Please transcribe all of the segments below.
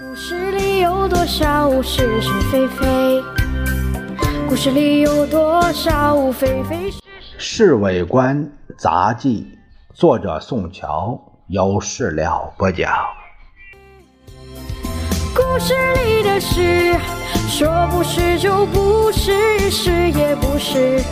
故事里有多少是是非非？故事里有多少非非是是？《侍卫官杂记》，作者宋乔，有事了不讲。故事里的事，说不是就不是，是也不是。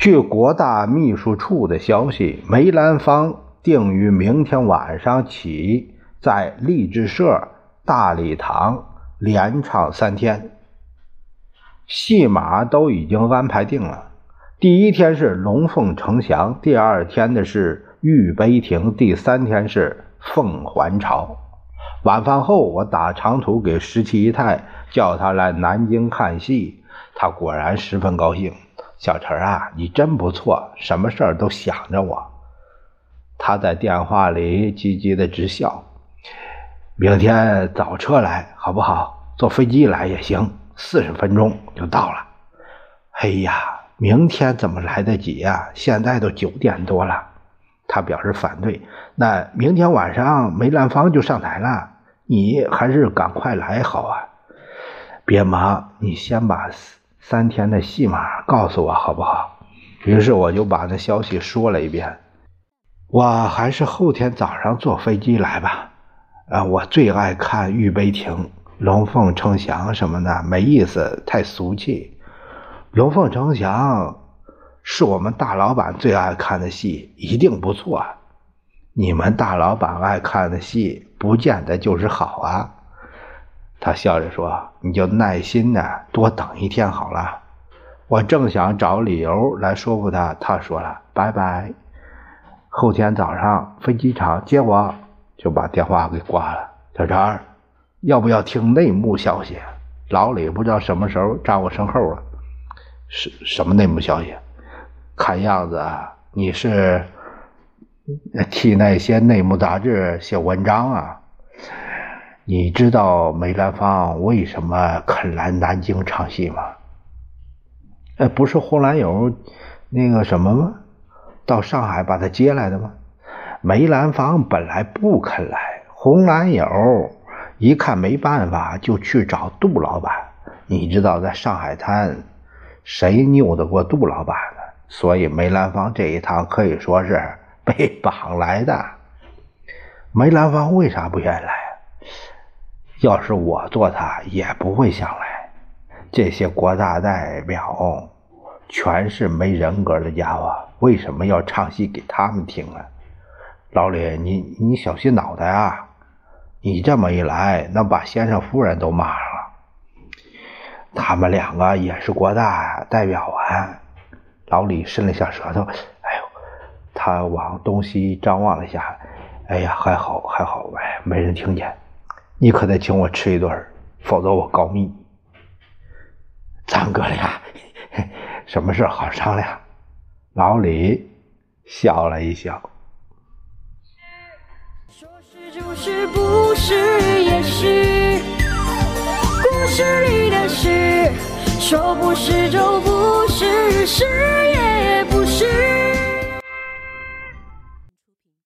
据国大秘书处的消息，梅兰芳定于明天晚上起在励志社大礼堂连唱三天，戏码都已经安排定了。第一天是龙凤呈祥，第二天的是玉杯亭，第三天是凤还巢。晚饭后，我打长途给十七姨太，叫她来南京看戏，她果然十分高兴。小陈啊，你真不错，什么事儿都想着我。他在电话里叽叽的直笑。明天早车来好不好？坐飞机来也行，四十分钟就到了。哎呀，明天怎么来得及呀？现在都九点多了。他表示反对。那明天晚上梅兰芳就上台了，你还是赶快来好啊。别忙，你先把。三天的戏码告诉我好不好？于是我就把那消息说了一遍。我还是后天早上坐飞机来吧。啊，我最爱看《玉杯亭》《龙凤呈祥》什么的，没意思，太俗气。《龙凤呈祥》是我们大老板最爱看的戏，一定不错。你们大老板爱看的戏，不见得就是好啊。他笑着说：“你就耐心的多等一天好了。”我正想找理由来说服他，他说了：“拜拜，后天早上飞机场接我。”就把电话给挂了。小陈，要不要听内幕消息？老李不知道什么时候站我身后了。什什么内幕消息？看样子你是替那些内幕杂志写文章啊？你知道梅兰芳为什么肯来南京唱戏吗？哎，不是红蓝友那个什么吗？到上海把他接来的吗？梅兰芳本来不肯来，红蓝友一看没办法，就去找杜老板。你知道在上海滩，谁拗得过杜老板呢？所以梅兰芳这一趟可以说是被绑来的。梅兰芳为啥不愿来？要是我做他，也不会想来。这些国大代表全是没人格的家伙，为什么要唱戏给他们听啊？老李，你你小心脑袋啊！你这么一来，那把先生夫人都骂上了。他们两个也是国大代表啊。老李伸了下舌头，哎呦，他往东西张望了一下，哎呀，还好还好，哎，没人听见。你可得请我吃一顿，否则我告密。咱哥俩什么事好商量？老李笑了一笑。说是就是不是也是故事里的事说不是就不是是也不是。